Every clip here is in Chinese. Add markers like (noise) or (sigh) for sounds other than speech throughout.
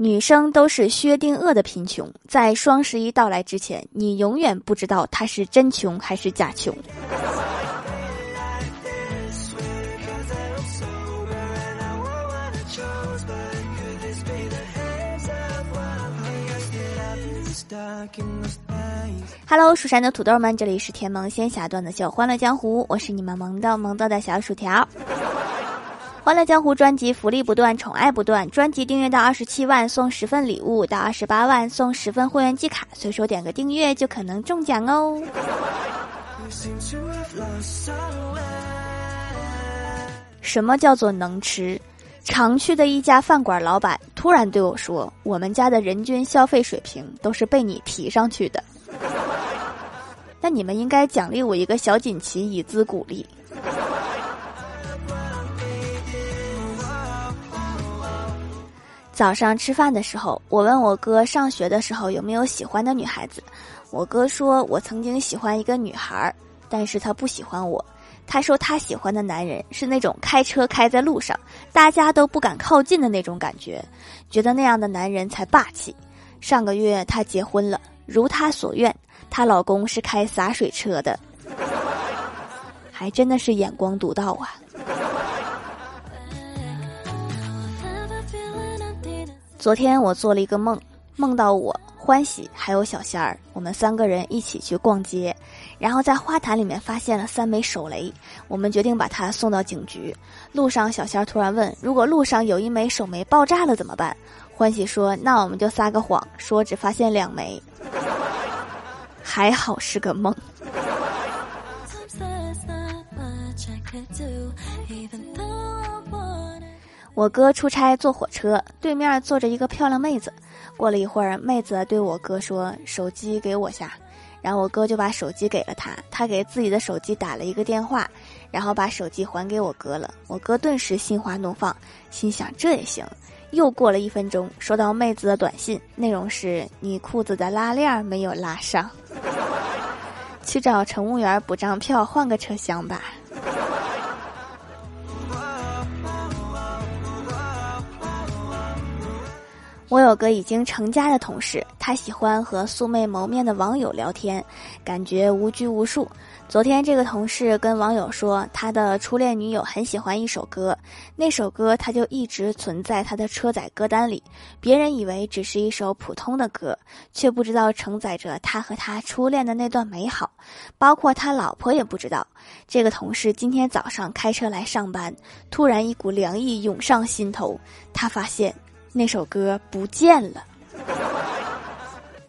女生都是薛定谔的贫穷，在双十一到来之前，你永远不知道她是真穷还是假穷。Hello，蜀山的土豆们，这里是甜萌仙侠段的小欢乐江湖，我是你们萌豆萌到的小薯条。欢乐江湖专辑福利不断，宠爱不断。专辑订阅到二十七万送十份礼物，到二十八万送十份会员季卡，随手点个订阅就可能中奖哦。什么叫做能吃？常去的一家饭馆老板突然对我说：“我们家的人均消费水平都是被你提上去的。”那你们应该奖励我一个小锦旗以资鼓励。早上吃饭的时候，我问我哥上学的时候有没有喜欢的女孩子，我哥说我曾经喜欢一个女孩，但是他不喜欢我。他说他喜欢的男人是那种开车开在路上，大家都不敢靠近的那种感觉，觉得那样的男人才霸气。上个月她结婚了，如她所愿，她老公是开洒水车的，还真的是眼光独到啊。昨天我做了一个梦，梦到我欢喜还有小仙儿，我们三个人一起去逛街。然后在花坛里面发现了三枚手雷，我们决定把它送到警局。路上，小仙儿突然问：“如果路上有一枚手雷爆炸了怎么办？”欢喜说：“那我们就撒个谎，说只发现两枚。(laughs) ”还好是个梦。我哥出差坐火车，对面坐着一个漂亮妹子。过了一会儿，妹子对我哥说：“手机给我下。”然后我哥就把手机给了她，她给自己的手机打了一个电话，然后把手机还给我哥了。我哥顿时心花怒放，心想这也行。又过了一分钟，收到妹子的短信，内容是你裤子的拉链没有拉上，(laughs) 去找乘务员补张票，换个车厢吧。我有个已经成家的同事，他喜欢和素未谋面的网友聊天，感觉无拘无束。昨天，这个同事跟网友说，他的初恋女友很喜欢一首歌，那首歌他就一直存在他的车载歌单里。别人以为只是一首普通的歌，却不知道承载着他和他初恋的那段美好。包括他老婆也不知道。这个同事今天早上开车来上班，突然一股凉意涌上心头，他发现。那首歌不见了，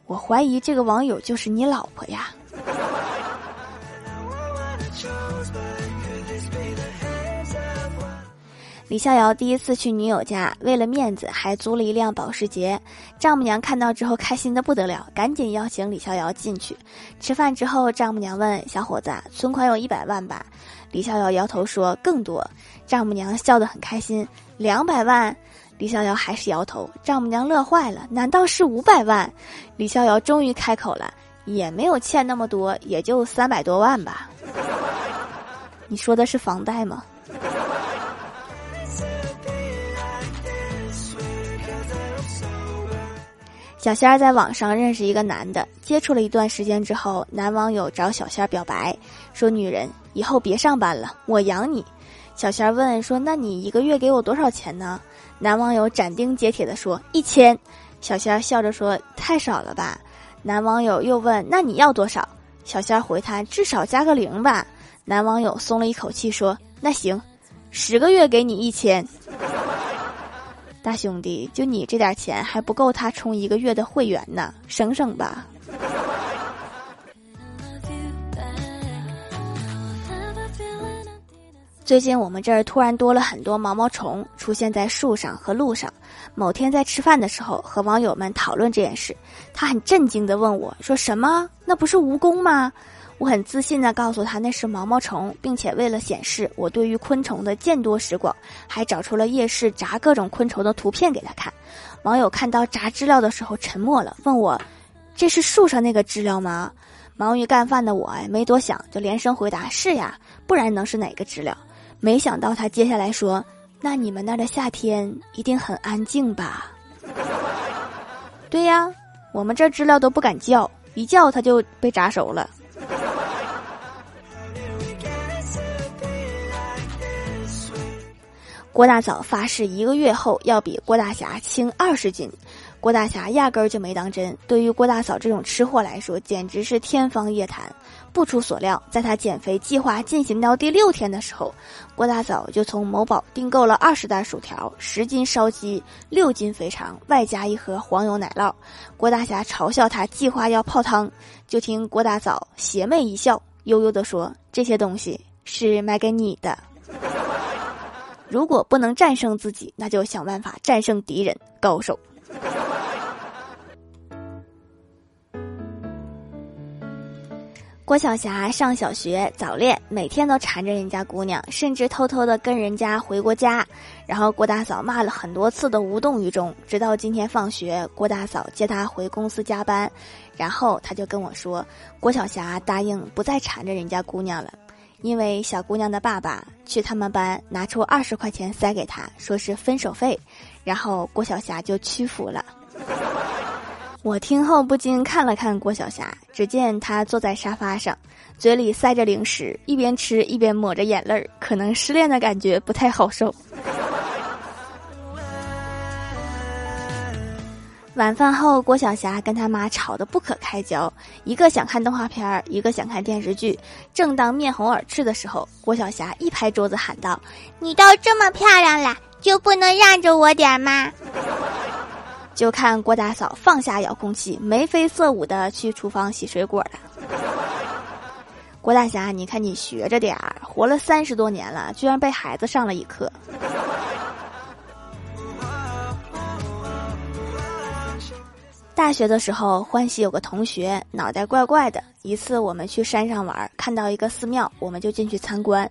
我怀疑这个网友就是你老婆呀。李逍遥第一次去女友家，为了面子还租了一辆保时捷。丈母娘看到之后开心的不得了，赶紧邀请李逍遥进去吃饭。之后，丈母娘问小伙子：“存款有一百万吧？”李逍遥摇头说：“更多。”丈母娘笑得很开心：“两百万。”李逍遥还是摇头，丈母娘乐坏了。难道是五百万？李逍遥终于开口了，也没有欠那么多，也就三百多万吧。你说的是房贷吗？小仙儿在网上认识一个男的，接触了一段时间之后，男网友找小仙儿表白，说：“女人以后别上班了，我养你。”小仙儿问说：“那你一个月给我多少钱呢？”男网友斩钉截铁地说：“一千。”小仙儿笑着说：“太少了吧？”男网友又问：“那你要多少？”小仙儿回他：“至少加个零吧。”男网友松了一口气说：“那行，十个月给你一千。”大兄弟，就你这点钱还不够他充一个月的会员呢，省省吧。最近我们这儿突然多了很多毛毛虫，出现在树上和路上。某天在吃饭的时候，和网友们讨论这件事，他很震惊地问我说：“什么？那不是蜈蚣吗？”我很自信地告诉他那是毛毛虫，并且为了显示我对于昆虫的见多识广，还找出了夜市炸各种昆虫的图片给他看。网友看到炸知了的时候沉默了，问我：“这是树上那个知了吗？”忙于干饭的我哎，没多想就连声回答：“是呀，不然能是哪个知了？”没想到他接下来说：“那你们那儿的夏天一定很安静吧？”对呀，我们这知了都不敢叫，一叫它就被炸熟了。郭大嫂发誓一个月后要比郭大侠轻二十斤，郭大侠压根儿就没当真。对于郭大嫂这种吃货来说，简直是天方夜谭。不出所料，在他减肥计划进行到第六天的时候，郭大嫂就从某宝订购了二十袋薯条、十斤烧鸡、六斤肥肠，外加一盒黄油奶酪。郭大侠嘲笑他计划要泡汤，就听郭大嫂邪魅一笑，悠悠地说：“这些东西是卖给你的。”如果不能战胜自己，那就想办法战胜敌人。高手。郭晓霞上小学早恋，每天都缠着人家姑娘，甚至偷偷的跟人家回过家。然后郭大嫂骂了很多次都无动于衷，直到今天放学，郭大嫂接她回公司加班，然后他就跟我说，郭晓霞答应不再缠着人家姑娘了。因为小姑娘的爸爸去他们班拿出二十块钱塞给她，说是分手费，然后郭晓霞就屈服了。我听后不禁看了看郭晓霞，只见她坐在沙发上，嘴里塞着零食，一边吃一边抹着眼泪儿，可能失恋的感觉不太好受。(laughs) 晚饭后，郭晓霞跟他妈吵得不可开交，一个想看动画片儿，一个想看电视剧。正当面红耳赤的时候，郭晓霞一拍桌子喊道：“你都这么漂亮了，就不能让着我点吗？”就看郭大嫂放下遥控器，眉飞色舞的去厨房洗水果了。郭大侠，你看你学着点儿，活了三十多年了，居然被孩子上了一课。大学的时候，欢喜有个同学脑袋怪怪的。一次我们去山上玩，看到一个寺庙，我们就进去参观。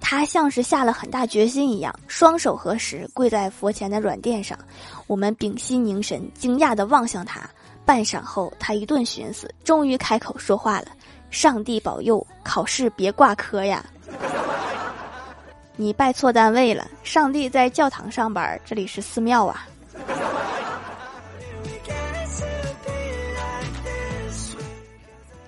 他像是下了很大决心一样，双手合十，跪在佛前的软垫上。我们屏息凝神，惊讶地望向他。半晌后，他一顿寻思，终于开口说话了：“上帝保佑，考试别挂科呀！”你拜错单位了，上帝在教堂上班，这里是寺庙啊。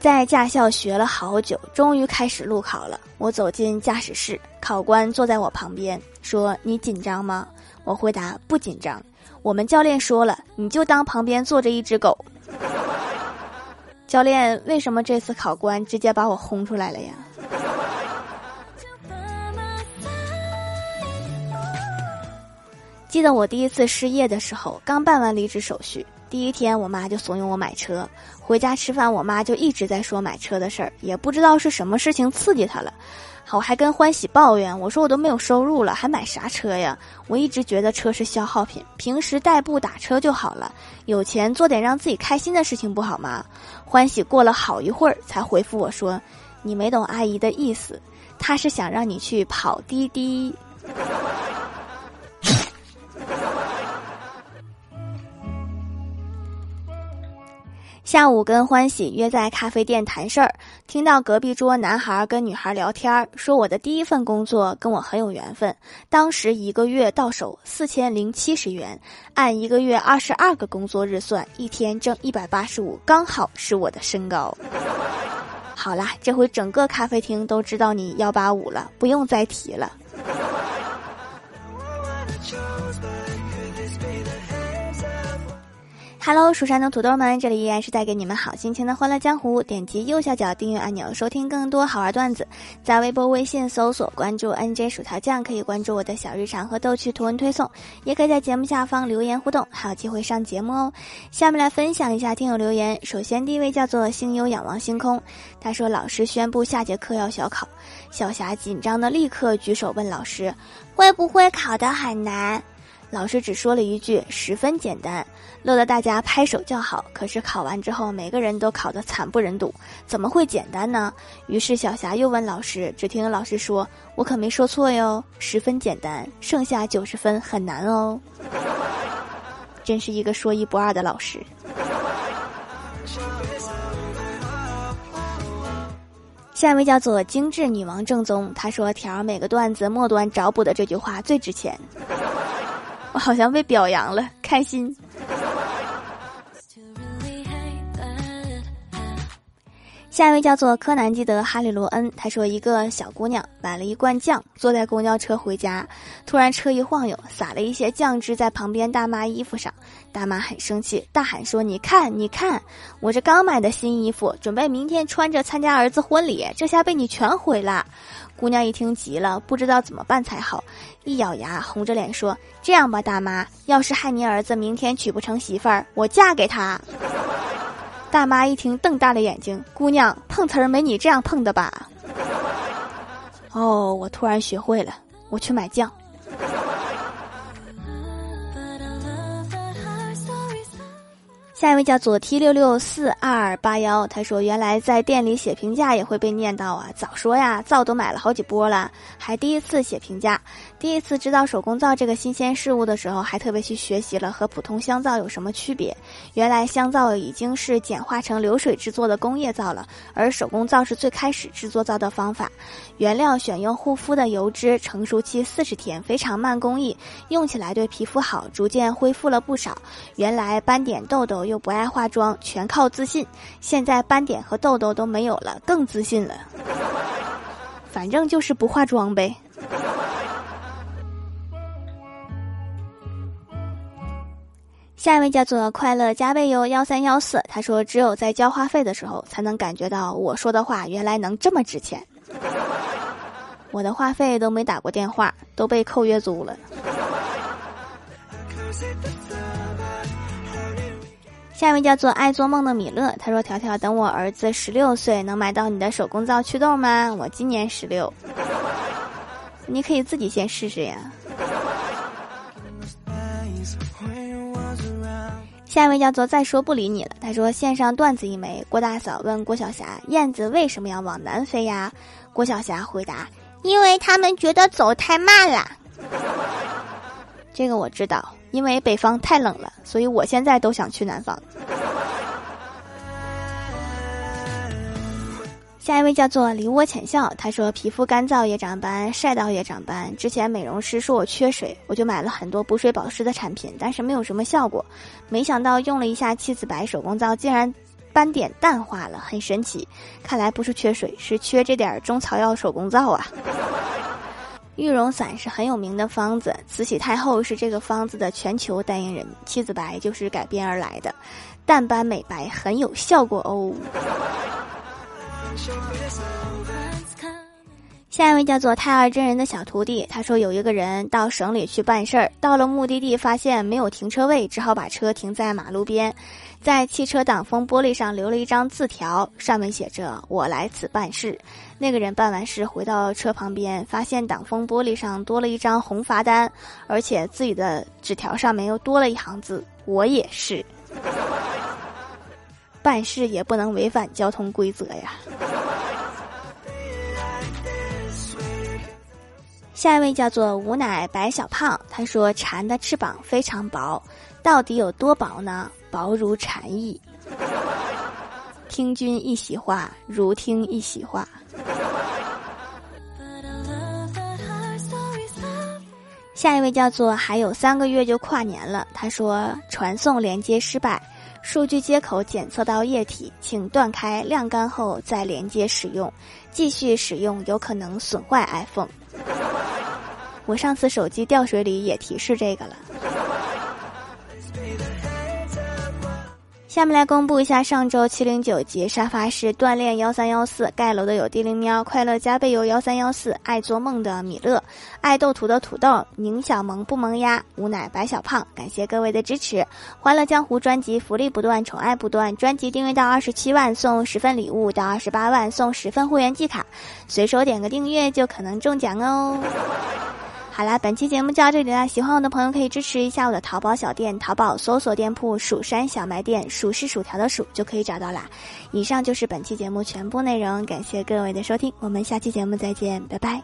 在驾校学了好久，终于开始路考了。我走进驾驶室，考官坐在我旁边，说：“你紧张吗？”我回答：“不紧张。”我们教练说了：“你就当旁边坐着一只狗。” (laughs) 教练，为什么这次考官直接把我轰出来了呀？记得我第一次失业的时候，刚办完离职手续。第一天，我妈就怂恿我买车。回家吃饭，我妈就一直在说买车的事儿，也不知道是什么事情刺激她了。我还跟欢喜抱怨，我说我都没有收入了，还买啥车呀？我一直觉得车是消耗品，平时代步打车就好了。有钱做点让自己开心的事情不好吗？欢喜过了好一会儿才回复我说：“你没懂阿姨的意思，她是想让你去跑滴滴。”下午跟欢喜约在咖啡店谈事儿，听到隔壁桌男孩跟女孩聊天儿，说我的第一份工作跟我很有缘分，当时一个月到手四千零七十元，按一个月二十二个工作日算，一天挣一百八十五，刚好是我的身高。好啦，这回整个咖啡厅都知道你幺八五了，不用再提了。Hello，蜀山的土豆们，这里依然是带给你们好心情的欢乐江湖。点击右下角订阅按钮，收听更多好玩段子。在微博、微信搜索关注 NJ 薯条酱，可以关注我的小日常和逗趣图文推送，也可以在节目下方留言互动，还有机会上节目哦。下面来分享一下听友留言。首先第一位叫做星优仰望星空，他说老师宣布下节课要小考，小霞紧张的立刻举手问老师，会不会考得很难？老师只说了一句“十分简单”，乐得大家拍手叫好。可是考完之后，每个人都考得惨不忍睹，怎么会简单呢？于是小霞又问老师，只听老师说：“我可没说错哟，十分简单，剩下九十分很难哦。(laughs) ”真是一个说一不二的老师。下一位叫做精致女王正宗，她说：“条每个段子末端找补的这句话最值钱。”我好像被表扬了，开心。下一位叫做柯南基德哈利罗恩，他说一个小姑娘买了一罐酱，坐在公交车回家，突然车一晃悠，洒了一些酱汁在旁边大妈衣服上，大妈很生气，大喊说：“你看，你看，我这刚买的新衣服，准备明天穿着参加儿子婚礼，这下被你全毁了。”姑娘一听急了，不知道怎么办才好，一咬牙，红着脸说：“这样吧，大妈，要是害你儿子明天娶不成媳妇儿，我嫁给他。”大妈一听，瞪大了眼睛：“姑娘碰瓷儿没你这样碰的吧？”哦，我突然学会了，我去买酱。下一位叫左 T 六六四二八幺，他说：“原来在店里写评价也会被念叨啊！早说呀，皂都买了好几波了，还第一次写评价。第一次知道手工皂这个新鲜事物的时候，还特别去学习了和普通香皂有什么区别。原来香皂已经是简化成流水制作的工业皂了，而手工皂是最开始制作皂的方法。原料选用护肤的油脂，成熟期四十天，非常慢工艺，用起来对皮肤好，逐渐恢复了不少。原来斑点痘痘。”又不爱化妆，全靠自信。现在斑点和痘痘都没有了，更自信了。反正就是不化妆呗。下一位叫做快乐加倍哟幺三幺四，他说只有在交话费的时候，才能感觉到我说的话原来能这么值钱。我的话费都没打过电话，都被扣月租了。下一位叫做爱做梦的米勒，他说：“条条，等我儿子十六岁，能买到你的手工皂祛痘吗？我今年十六，(laughs) 你可以自己先试试呀。”下一位叫做再说不理你了，他说：“线上段子一枚。”郭大嫂问郭晓霞：“燕子为什么要往南飞呀？”郭晓霞回答：“因为他们觉得走太慢了。”这个我知道。因为北方太冷了，所以我现在都想去南方。(laughs) 下一位叫做梨涡浅笑，他说皮肤干燥也长斑，晒到也长斑。之前美容师说我缺水，我就买了很多补水保湿的产品，但是没有什么效果。没想到用了一下七子白手工皂，竟然斑点淡化了，很神奇。看来不是缺水，是缺这点中草药手工皂啊。玉容散是很有名的方子，慈禧太后是这个方子的全球代言人，七子白就是改编而来的，淡斑美白很有效果哦。下一位叫做太二真人的小徒弟，他说有一个人到省里去办事儿，到了目的地发现没有停车位，只好把车停在马路边。在汽车挡风玻璃上留了一张字条，上面写着“我来此办事”。那个人办完事回到车旁边，发现挡风玻璃上多了一张红罚单，而且自己的纸条上面又多了一行字：“我也是，(laughs) 办事也不能违反交通规则呀。”下一位叫做无奶白小胖，他说：“蝉的翅膀非常薄，到底有多薄呢？”薄如蝉翼，听君一席话，如听一席话。下一位叫做还有三个月就跨年了，他说传送连接失败，数据接口检测到液体，请断开晾干后再连接使用，继续使用有可能损坏 iPhone。我上次手机掉水里也提示这个了。下面来公布一下上周七零九级沙发是锻炼幺三幺四盖楼的有地灵喵快乐加倍有幺三幺四爱做梦的米勒爱斗图的土豆宁小萌不萌呀无奶白小胖感谢各位的支持欢乐江湖专辑福利不断宠爱不断专辑订阅到二十七万送十份礼物到二十八万送十份会员季卡随手点个订阅就可能中奖哦。好啦，本期节目就到这里啦！喜欢我的朋友可以支持一下我的淘宝小店，淘宝搜索店铺“蜀山小卖店”，蜀是薯条的蜀就可以找到啦。以上就是本期节目全部内容，感谢各位的收听，我们下期节目再见，拜拜。